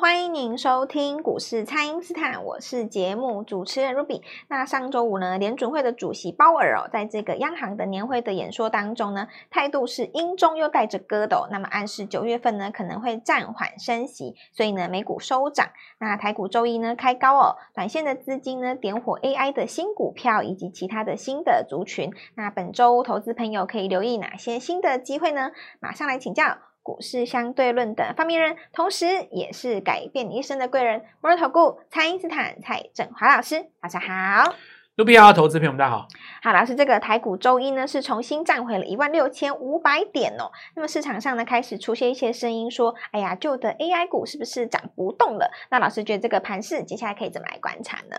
欢迎您收听股市蔡因斯坦，我是节目主持人 Ruby。那上周五呢，联准会的主席鲍尔哦，在这个央行的年会的演说当中呢，态度是鹰中又带着鸽的，那么暗示九月份呢可能会暂缓升息，所以呢美股收涨。那台股周一呢开高哦，短线的资金呢点火 AI 的新股票以及其他的新的族群。那本周投资朋友可以留意哪些新的机会呢？马上来请教。股市相对论的发明人，同时也是改变你一生的贵人——摩尔投顾蔡因斯坦蔡振华老师，大家好。卢比亚投资朋友们，大家好。好，老师，这个台股周一呢是重新站回了一万六千五百点哦。那么市场上呢开始出现一些声音说：“哎呀，旧的 AI 股是不是涨不动了？”那老师觉得这个盘势接下来可以怎么来观察呢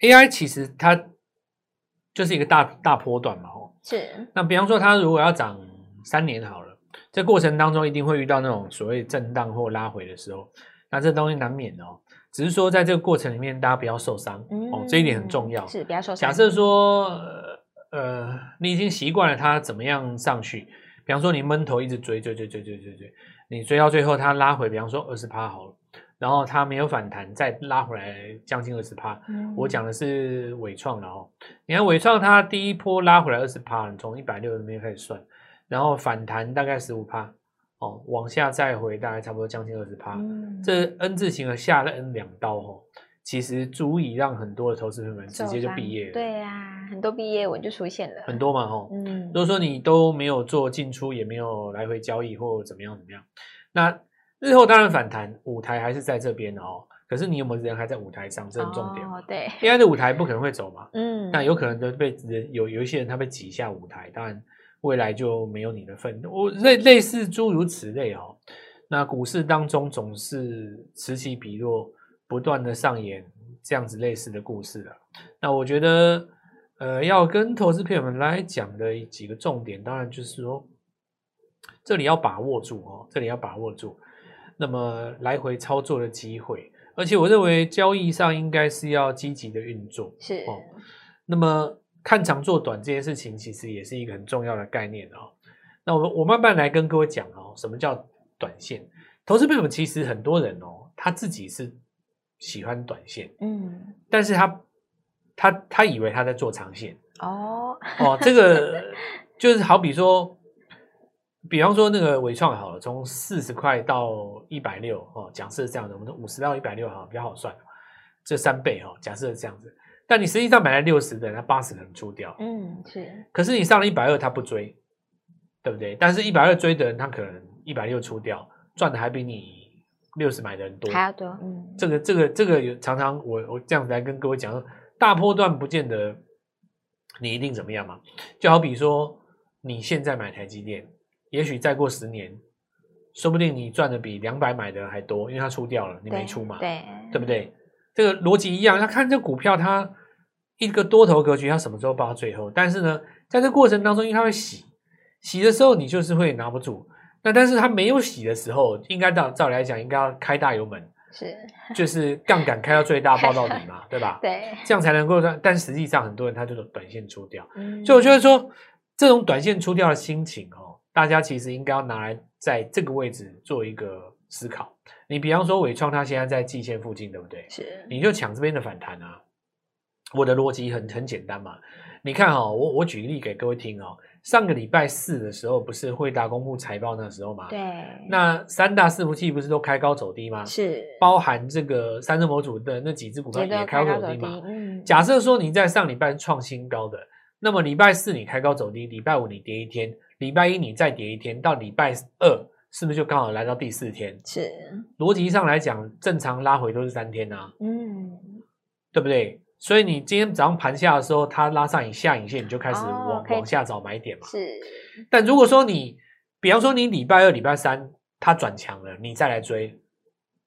？AI 其实它就是一个大大波段嘛，哦，是。那比方说，它如果要涨三年好了。这过程当中一定会遇到那种所谓震荡或拉回的时候，那这东西难免哦。只是说在这个过程里面，大家不要受伤、嗯、哦，这一点很重要。是不要受伤。假设说，呃，你已经习惯了它怎么样上去，比方说你闷头一直追追追追追追追，你追到最后它拉回，比方说二十趴好了，然后它没有反弹，再拉回来将近二十趴。我讲的是伟创了哦。你看伟创它第一波拉回来二十趴，你从一百六那边开始算。然后反弹大概十五趴，哦，往下再回大概差不多将近二十趴，嗯、这 N 字形的下了 N 两刀哦，其实足以让很多的投资朋友们直接就毕业了。对呀、啊，很多毕业文就出现了。很多嘛，哦，嗯，如果说你都没有做进出，也没有来回交易或怎么样怎么样，那日后当然反弹，舞台还是在这边哦。可是你有没有人还在舞台上？这很重点。哦，对，AI 的舞台不可能会走嘛，嗯，那有可能都被人有有一些人他被挤下舞台，当然。未来就没有你的份，我类类似诸如此类哦。那股市当中总是此起彼落，不断的上演这样子类似的故事了。那我觉得，呃，要跟投资朋友们来讲的几个重点，当然就是说，这里要把握住哦，这里要把握住。那么来回操作的机会，而且我认为交易上应该是要积极的运作，是哦。那么。看长做短这件事情，其实也是一个很重要的概念哦。那我我慢慢来跟各位讲哦，什么叫短线？投资朋友们其实很多人哦，他自己是喜欢短线，嗯，但是他他他以为他在做长线哦哦，这个 就是好比说，比方说那个伟创好了，从四十块到一百六哦，假设是这样的，我们五十到一百六哈比较好算，这三倍哦，假设是这样子。但你实际上买了六十的人，他八十可能出掉。嗯，是。可是你上了一百二，他不追，对不对？但是一百二追的人，他可能一百六出掉，赚的还比你六十买的人多，还要多。嗯，这个这个这个有常常我我这样子来跟各位讲，大波段不见得你一定怎么样嘛。就好比说你现在买台积电，也许再过十年，说不定你赚的比两百买的还多，因为它出掉了，你没出嘛，对，对不对？这个逻辑一样，他看这股票它。一个多头格局，它什么时候爆到最后？但是呢，在这过程当中，因为它会洗，洗的时候你就是会拿不住。那但是它没有洗的时候，应该照照理来讲，应该要开大油门，是，就是杠杆开到最大，爆到底嘛，对吧？对，这样才能够赚。但实际上，很多人他就是短线出掉。嗯，所以我觉得说，这种短线出掉的心情哦，大家其实应该要拿来在这个位置做一个思考。你比方说伟创，它现在在季线附近，对不对？是，你就抢这边的反弹啊。我的逻辑很很简单嘛，你看哈、哦，我我举个例给各位听哦。上个礼拜四的时候，不是惠达公布财报那时候嘛？对。那三大伺服器不是都开高走低吗？是。包含这个三星模组的那几只股票也开高走低嘛？嗯。假设说你在上礼拜创新高的，那么礼拜四你开高走低，礼拜五你跌一天，礼拜一你再跌一天，到礼拜二是不是就刚好来到第四天？是。逻辑上来讲，正常拉回都是三天啊。嗯。对不对？所以你今天早上盘下的时候，它拉上影下影线，你就开始往、oh, okay. 往下找买点嘛。是。但如果说你，比方说你礼拜二、礼拜三它转强了，你再来追，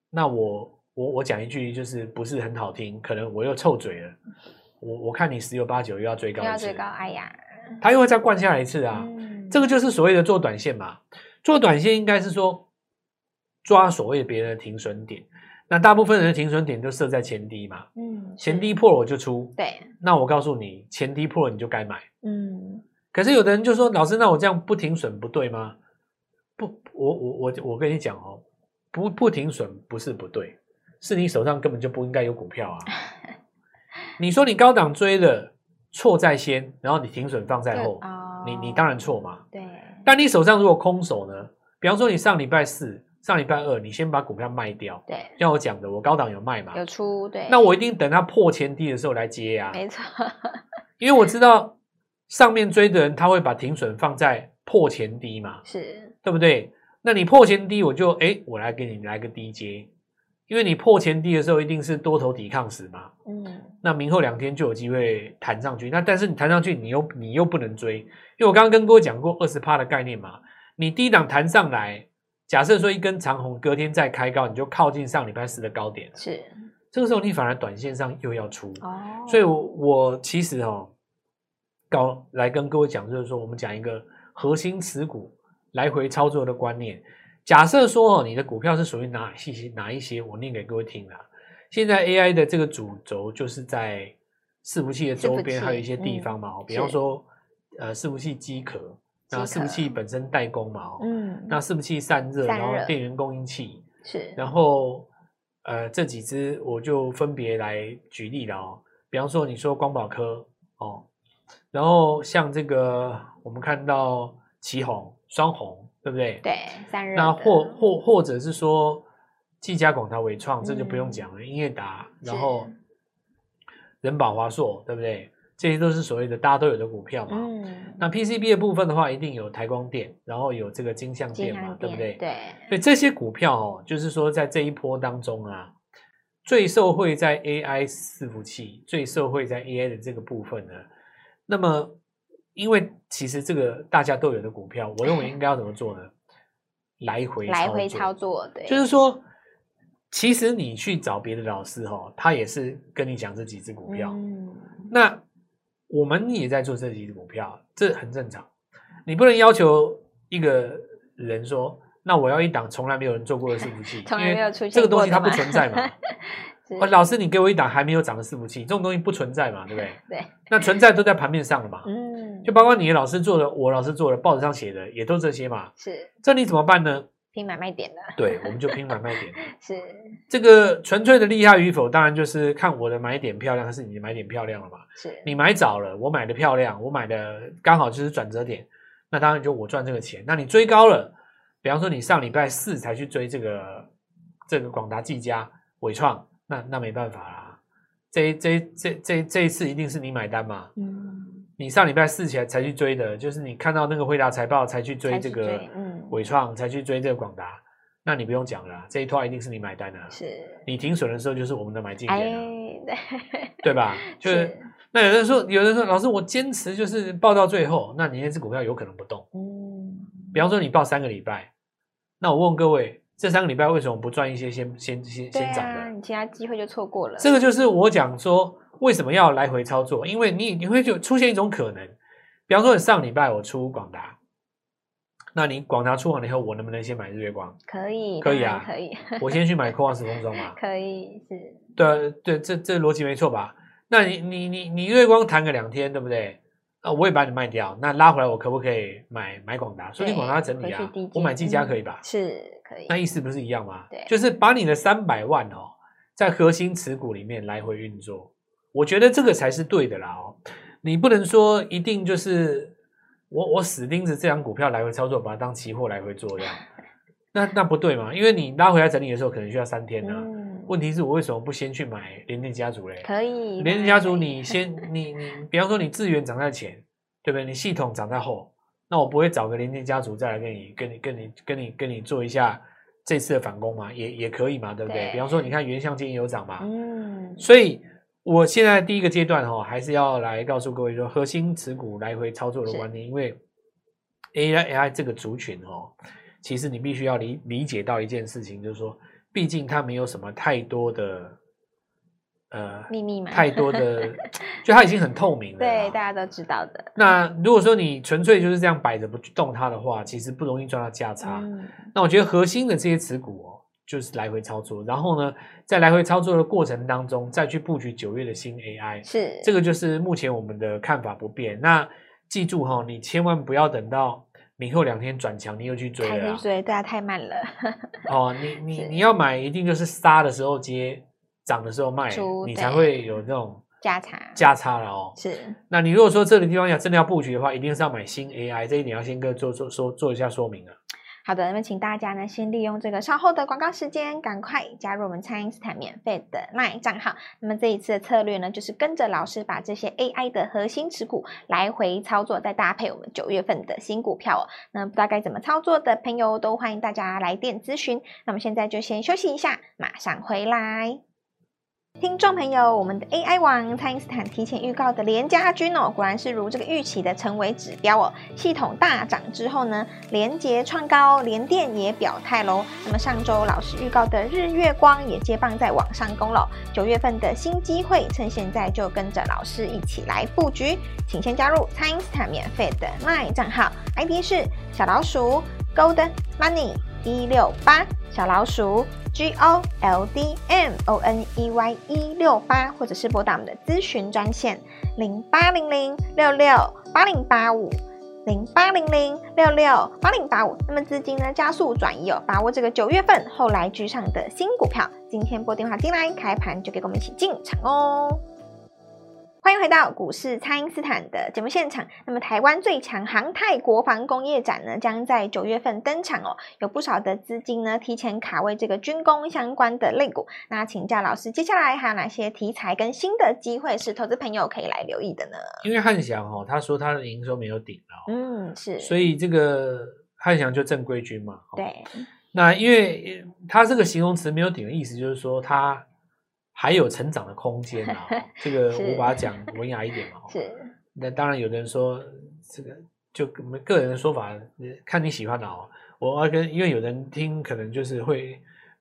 那我我我讲一句就是不是很好听，可能我又臭嘴了。我我看你十有八九又要追高一次。要追高，哎呀，它又会再灌下来一次啊。嗯、这个就是所谓的做短线嘛。做短线应该是说抓所谓别人的停损点。那大部分人的停损点都设在前低嘛，嗯，前低破了我就出，对。那我告诉你，前低破了你就该买，嗯。可是有的人就说，老师，那我这样不停损不对吗？不，我我我我跟你讲哦，不不停损不是不对，是你手上根本就不应该有股票啊。你说你高档追的错在先，然后你停损放在后，哦、你你当然错嘛。对。但你手上如果空手呢？比方说你上礼拜四、上礼拜二，你先把股票卖掉。对。像我讲的，我高档有卖嘛？有出对。那我一定等它破前低的时候来接啊。没错。因为我知道上面追的人他会把停损放在破前低嘛，是对不对？那你破前低，我就哎，我来给你来个低接。因为你破前低的时候，一定是多头抵抗时嘛。嗯，那明后两天就有机会弹上去。那但是你弹上去，你又你又不能追，因为我刚刚跟各位讲过二十趴的概念嘛。你低档弹上来，假设说一根长红，隔天再开高，你就靠近上礼拜四的高点。是，这个时候你反而短线上又要出。哦，所以我，我我其实哦，高来跟各位讲，就是说我们讲一个核心持股来回操作的观念。假设说哦，你的股票是属于哪些哪一些？我念给各位听啦。现在 AI 的这个主轴就是在伺服器的周边，还有一些地方嘛。嗯、比方说，呃，伺服器机壳，那伺服器本身代工嘛。嗯。那伺服器散热，然后电源供应器是。然后，呃，这几只我就分别来举例了哦。比方说，你说光宝科哦，然后像这个我们看到奇鋐、双鸿。对不对？对，散热。那或或或者是说，技嘉、广达、伟创，这就不用讲了。嗯、英业达，然后人保、华硕，对不对？这些都是所谓的大家都有的股票嘛。嗯。那 PCB 的部分的话，一定有台光电，然后有这个金像电嘛，电对不对？对。所以这些股票哦，就是说在这一波当中啊，最受惠在 AI 伺服器，最受惠在 AI 的这个部分呢，那么。因为其实这个大家都有的股票，我认为应该要怎么做呢？来回来回操作，对，就是说，其实你去找别的老师哈、哦，他也是跟你讲这几只股票。嗯，那我们也在做这几只股票，这很正常。你不能要求一个人说，那我要一档从来没有人做过的伺服器，从来没有出现这个东西它不存在嘛。是老师，你给我一档还没有涨的伺服器，这种东西不存在嘛，对不对？对，那存在都在盘面上了嘛。嗯，就包括你老师做的，我老师做的，报纸上写的，也都这些嘛。是，这你怎么办呢？拼买卖点的。对，我们就拼买卖点。是，这个纯粹的厉害与否，当然就是看我的买点漂亮还是你的买点漂亮了嘛。是，你买早了，我买的漂亮，我买的刚好就是转折点，那当然就我赚这个钱。那你追高了，比方说你上礼拜四才去追这个这个广达、技嘉、伟创。那那没办法啦，这这这这这一次一定是你买单嘛？嗯，你上礼拜四起来才去追的，就是你看到那个惠达财报才去追这个伟创，才去追这个广达，那你不用讲了，这一套一定是你买单的。是，你停损的时候就是我们的买进点了，对吧？就是那有人说，有人说老师，我坚持就是报到最后，那你那只股票有可能不动。嗯，比方说你报三个礼拜，那我问各位。这三个礼拜为什么不赚一些先先先先涨的？你其他机会就错过了。这个就是我讲说为什么要来回操作，因为你你会就出现一种可能，比方说你上礼拜我出广达，那你广达出完了以后，我能不能先买日月光？可以，可以啊，可以。我先去买科王石封装嘛？可以，是。对对，这这逻辑没错吧？那你你你你日月光谈个两天，对不对？啊，我也把你卖掉，那拉回来我可不可以买买广达？所以广达整理啊，我买技嘉可以吧？是可以。那意思不是一样吗？对，就是把你的三百万哦，在核心持股里面来回运作，我觉得这个才是对的啦哦。你不能说一定就是我我死盯着这张股票来回操作，把它当期货来回做这样，那那不对嘛？因为你拉回来整理的时候可能需要三天呢。嗯，问题是我为什么不先去买联电家族嘞？可以，联电家族你先你你，比方说你资源涨在前，对不对？你系统涨在后。那我不会找个联电家族再来跟你、跟你、跟你、跟你、跟你做一下这次的反攻嘛？也也可以嘛，对不对？对，比方说，你看原相今天有涨嘛，嗯，所以我现在第一个阶段哈，还是要来告诉各位说，核心持股来回操作的观念，因为 AI AI 这个族群哦，其实你必须要理理解到一件事情，就是说，毕竟它没有什么太多的。呃，秘密嘛，太多的，就它已经很透明了。对，大家都知道的。那如果说你纯粹就是这样摆着不去动它的话，其实不容易赚到价差。嗯、那我觉得核心的这些持股哦，就是来回操作，然后呢，在来回操作的过程当中，再去布局九月的新 AI。是，这个就是目前我们的看法不变。那记住哈、哦，你千万不要等到明后两天转强，你又去追了，追，对啊，太慢了。哦，你你你要买，一定就是杀的时候接，涨的时候卖，你才会有那种价差价差了哦。是，那你如果说这个地方要真的要布局的话，一定是要买新 AI，这一点要先跟做做说做一下说明啊。好的，那么请大家呢，先利用这个稍后的广告时间，赶快加入我们蔡因斯坦免费的 LINE 账号。那么这一次的策略呢，就是跟着老师把这些 AI 的核心持股来回操作，再搭配我们九月份的新股票哦。那不知道该怎么操作的朋友，都欢迎大家来电咨询。那么现在就先休息一下，马上回来。听众朋友，我们的 AI 王蔡因斯坦提前预告的连家军哦，果然是如这个预期的成为指标哦。系统大涨之后呢，联结创高，联电也表态喽。那么上周老师预告的日月光也接棒在网上攻了。九月份的新机会，趁现在就跟着老师一起来布局，请先加入蔡因斯坦免费的 LINE 账号，ID 是小老鼠 Gold Money 一六八小老鼠。G O L D M O N E Y 一六八，或者是拨打我们的咨询专线零八零零六六八零八五零八零零六六八零八五。那么资金呢，加速转移哦，把握这个九月份后来居上的新股票，今天拨电话进来，开盘就给我们一起进场哦。欢迎回到股市，蔡因斯坦的节目现场。那么，台湾最强航太国防工业展呢，将在九月份登场哦。有不少的资金呢，提前卡位这个军工相关的类股。那请教老师，接下来还有哪些题材跟新的机会是投资朋友可以来留意的呢？因为汉翔哦，他说他的营收没有顶哦，嗯，是，所以这个汉翔就正规军嘛。对。那因为他这个形容词没有顶的意思，就是说他。还有成长的空间啊！这个我把它讲文雅一点嘛。是。那当然，有的人说这个就我们个人的说法，看你喜欢的哦。我要跟，因为有人听可能就是会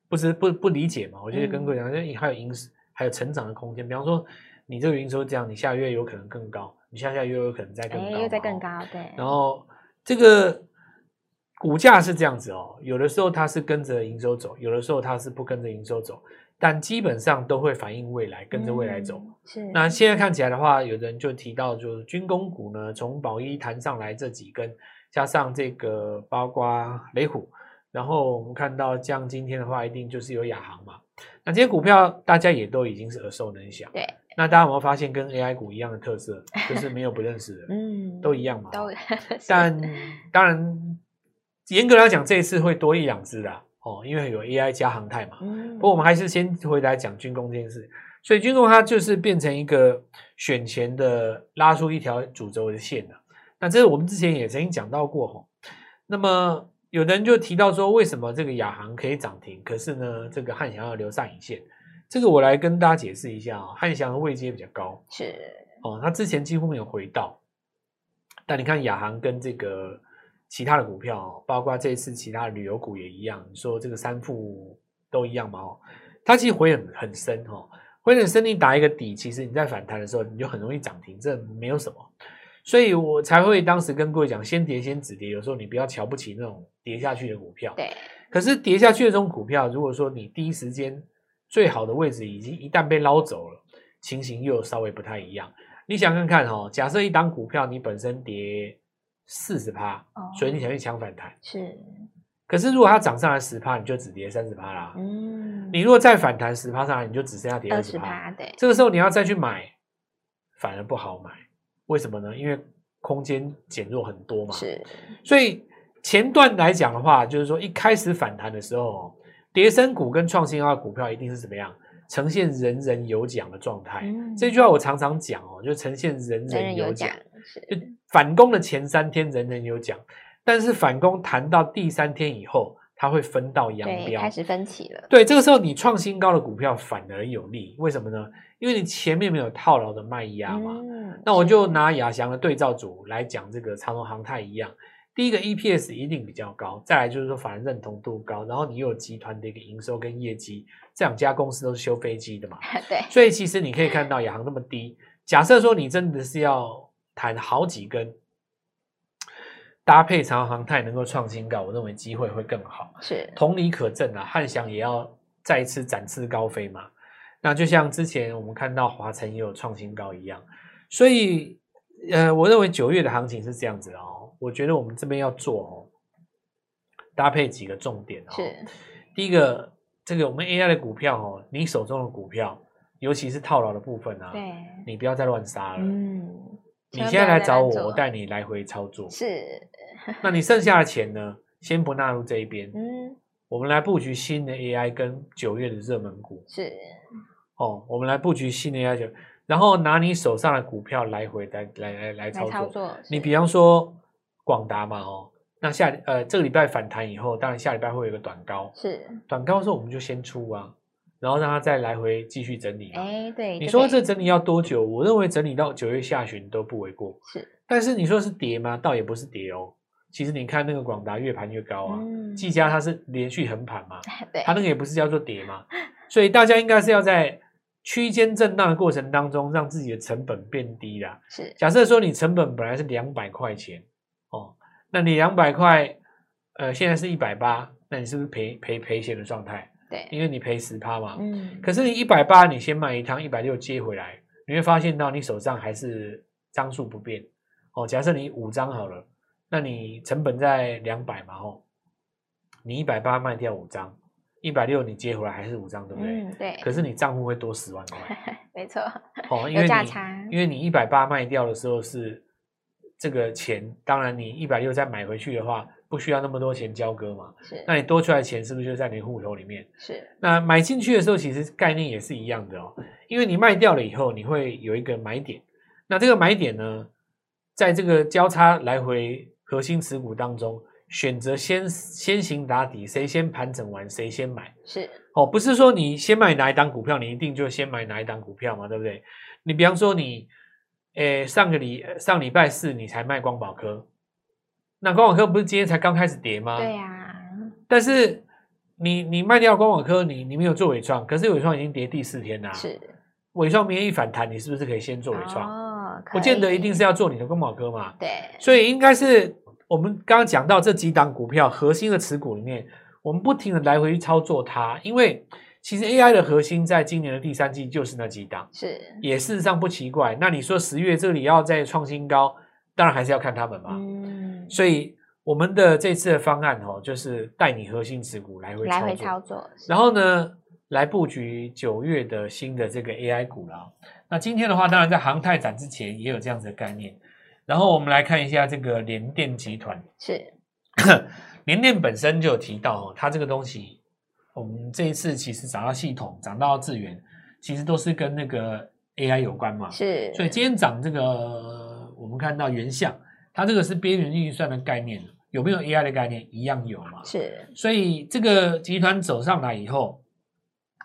不知不不理解嘛。我觉得跟各位讲，因为还有营还有成长的空间。比方说，你这个营收这样，你下个月有可能更高，你下下月有可能再更高，又再更高，对。然后这个股价是这样子哦，有的时候它是跟着营收走，有的时候它是不跟着营收走。但基本上都会反映未来，跟着未来走。嗯、是。那现在看起来的话，有人就提到，就是军工股呢，从宝一弹上来这几根，加上这个包括雷虎，然后我们看到像今天的话，一定就是有亚航嘛。那这些股票大家也都已经是耳熟能详。对。那大家有没有发现跟 AI 股一样的特色，就是没有不认识的，嗯，都一样嘛。都。但当然，严格来讲，这一次会多一两只的。哦，因为有 AI 加航太嘛，嗯，不过我们还是先回来讲军工这件事。所以军工它就是变成一个选前的拉出一条主轴的线了。那这是我们之前也曾经讲到过哈。那么有的人就提到说，为什么这个亚航可以涨停，可是呢，这个汉翔要留上影线？这个我来跟大家解释一下啊。汉翔的位阶比较高，是哦，它之前几乎没有回到，但你看亚航跟这个。其他的股票，包括这一次其他的旅游股也一样，你说这个三副都一样嘛？哦，它其实回很很深哦，回很深，你打一个底，其实你在反弹的时候，你就很容易涨停，这没有什么，所以我才会当时跟各位讲，先跌先止跌，有时候你不要瞧不起那种跌下去的股票。对。可是跌下去的这种股票，如果说你第一时间最好的位置已经一旦被捞走了，情形又稍微不太一样。你想看看哦，假设一档股票你本身跌。四十趴，所以你想去抢反弹是。可是如果它涨上来十趴，你就只跌三十趴啦。嗯，你如果再反弹十趴上来，你就只剩下跌二十趴。对，这个时候你要再去买，反而不好买。为什么呢？因为空间减弱很多嘛。是。所以前段来讲的话，就是说一开始反弹的时候，跌升股跟创新高股票一定是怎么样？呈现人人有奖的状态。嗯。这句话我常常讲哦，就呈现人人有奖。就反攻的前三天人人有奖，但是反攻弹到第三天以后，它会分道扬镳，开始分歧了。对，这个时候你创新高的股票反而有利，为什么呢？因为你前面没有套牢的卖压嘛。嗯、那我就拿亚翔的对照组来讲，这个长隆航太一样，第一个 EPS 一定比较高，再来就是说法人认同度高，然后你又有集团的一个营收跟业绩，这两家公司都是修飞机的嘛。对，所以其实你可以看到亚航那么低，假设说你真的是要。弹好几根，搭配长航太能够创新高，我认为机会会更好。是，同理可证啊，汉翔也要再一次展翅高飞嘛。那就像之前我们看到华晨也有创新高一样，所以呃，我认为九月的行情是这样子哦。我觉得我们这边要做哦，搭配几个重点哦。是。第一个，这个我们 AI 的股票哦，你手中的股票，尤其是套牢的部分啊，对，你不要再乱杀了。嗯。你现在来找我，我带你来回操作。是。那你剩下的钱呢？先不纳入这一边。嗯。我们来布局新的 AI 跟九月的热门股。是。哦，我们来布局新的 AI 九。然后拿你手上的股票来回来来来来操作。操作你比方说广达嘛，哦，那下呃这个礼拜反弹以后，当然下礼拜会有一个短高，是短高的时候我们就先出啊，然后让它再来回继续整理。哎，对，你说这整理要多久？我认为整理到九月下旬都不为过。是，但是你说是跌吗？倒也不是跌哦。其实你看那个广达越盘越高啊，嗯、技嘉它是连续横盘嘛，它那个也不是叫做跌嘛，所以大家应该是要在。区间震荡的过程当中，让自己的成本变低啦。是，假设说你成本本来是两百块钱哦，那你两百块，呃，现在是一百八，那你是不是赔赔赔钱的状态？对，因为你赔十趴嘛。嗯。可是你一百八，你先卖一趟一百六接回来，你会发现到你手上还是张数不变哦。假设你五张好了，那你成本在两百嘛，哦，你一百八卖掉五张。一百六你接回来还是五张，对不对？嗯，对。可是你账户会多十万块，没错。哦，因为你因为你一百八卖掉的时候是这个钱，当然你一百六再买回去的话，不需要那么多钱交割嘛。是。那你多出来的钱是不是就在你户头里面？是。那买进去的时候，其实概念也是一样的哦。因为你卖掉了以后，你会有一个买点。那这个买点呢，在这个交叉来回核心持股当中。选择先先行打底，谁先盘整完谁先买是哦，不是说你先买哪一档股票，你一定就先买哪一档股票嘛，对不对？你比方说你，诶上个礼上礼拜四你才卖光宝科，那光网科不是今天才刚开始跌吗？对呀、啊。但是你你卖掉光网科，你你没有做纬创，可是纬创已经跌第四天啦。是。纬创明天一反弹，你是不是可以先做纬创？哦，不见得一定是要做你的光宝科嘛。对。所以应该是。我们刚刚讲到这几档股票核心的持股里面，我们不停的来回去操作它，因为其实 AI 的核心在今年的第三季就是那几档，是也事实上不奇怪。那你说十月这里要再创新高，当然还是要看他们嘛。嗯，所以我们的这次的方案哦，就是带你核心持股来回操作，来回操作，然后呢，来布局九月的新的这个 AI 股了。那今天的话，当然在航太展之前也有这样子的概念。然后我们来看一下这个联电集团，是 联电本身就有提到哦，它这个东西，我们这一次其实涨到系统，涨到智源，其实都是跟那个 AI 有关嘛，是。所以今天涨这个，我们看到原相，它这个是边缘运算的概念，有没有 AI 的概念？一样有嘛，是。所以这个集团走上来以后，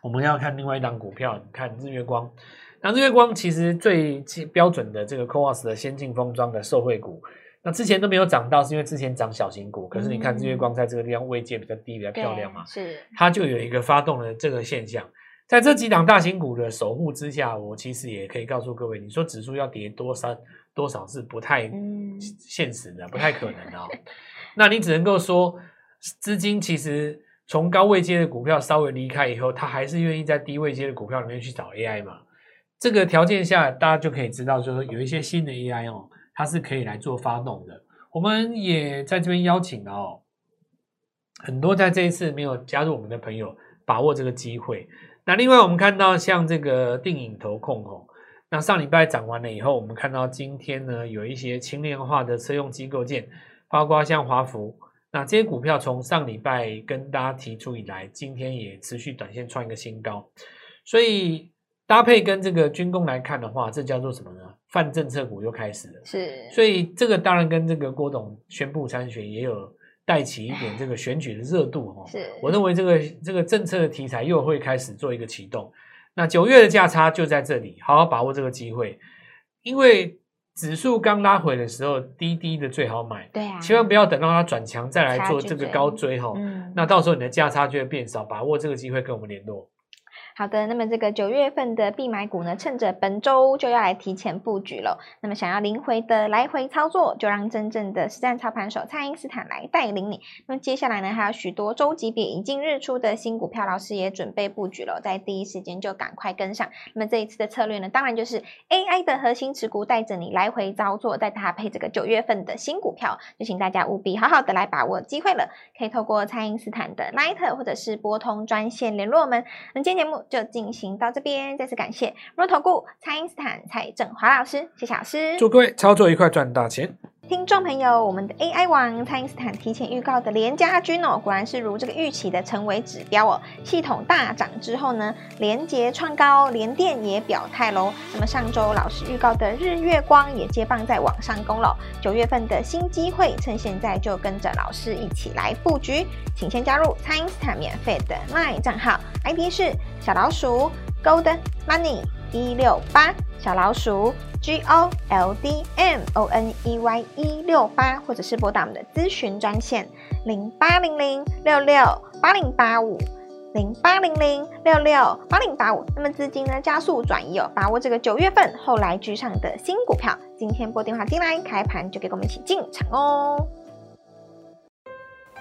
我们要看另外一档股票，你看日月光。那日月光其实最标准的这个 CoWoS 的先进封装的受惠股，那之前都没有涨到，是因为之前涨小型股。可是你看日月光在这个地方位阶比较低，比较漂亮嘛，是它就有一个发动的这个现象。在这几档大型股的守护之下，我其实也可以告诉各位，你说指数要跌多少多少是不太现实的，不太可能的哦。那你只能够说，资金其实从高位阶的股票稍微离开以后，它还是愿意在低位阶的股票里面去找 AI 嘛。这个条件下，大家就可以知道，就是说有一些新的 AI 哦，它是可以来做发动的。我们也在这边邀请了哦，很多在这一次没有加入我们的朋友，把握这个机会。那另外，我们看到像这个定影投控哦，那上礼拜涨完了以后，我们看到今天呢，有一些轻量化的车用机构件，包括像华福，那这些股票从上礼拜跟大家提出以来，今天也持续短线创一个新高，所以。搭配跟这个军工来看的话，这叫做什么呢？泛政策股又开始了。是，所以这个当然跟这个郭董宣布参选也有带起一点这个选举的热度哈。是，我认为这个这个政策的题材又会开始做一个启动。那九月的价差就在这里，好好把握这个机会，因为指数刚拉回的时候，低低的最好买。对啊，千万不要等到它转强再来做这个高追哈。嗯，那到时候你的价差就会变少，把握这个机会跟我们联络。好的，那么这个九月份的必买股呢，趁着本周就要来提前布局了。那么想要灵活的来回操作，就让真正的实战操盘手蔡因斯坦来带领你。那么接下来呢，还有许多周级别已经日出的新股票，老师也准备布局了，在第一时间就赶快跟上。那么这一次的策略呢，当然就是 AI 的核心持股带着你来回操作，再搭配这个九月份的新股票，就请大家务必好好的来把握机会了。可以透过蔡因斯坦的 Line 或者是拨通专线联络我们。那今天节目就进行到这边，再次感谢摩投顾蔡英斯坦蔡振华老师，谢谢老师，祝各位操作愉快，赚大钱。听众朋友，我们的 AI 王蔡因斯坦提前预告的联家军哦，果然是如这个预期的成为指标哦。系统大涨之后呢，联结创高，联电也表态喽。那么上周老师预告的日月光也接棒在网上攻了。九月份的新机会，趁现在就跟着老师一起来布局，请先加入蔡因斯坦免费的 LINE 账号，ID 是小老鼠 Gold Money 一六八小老鼠。G O L D M O N E Y 一六八，或者是拨打我们的咨询专线零八零零六六八零八五零八零零六六八零八五。那么资金呢，加速转移哦，把握这个九月份后来居上的新股票。今天拨电话进来，开盘就给我们一起进场哦。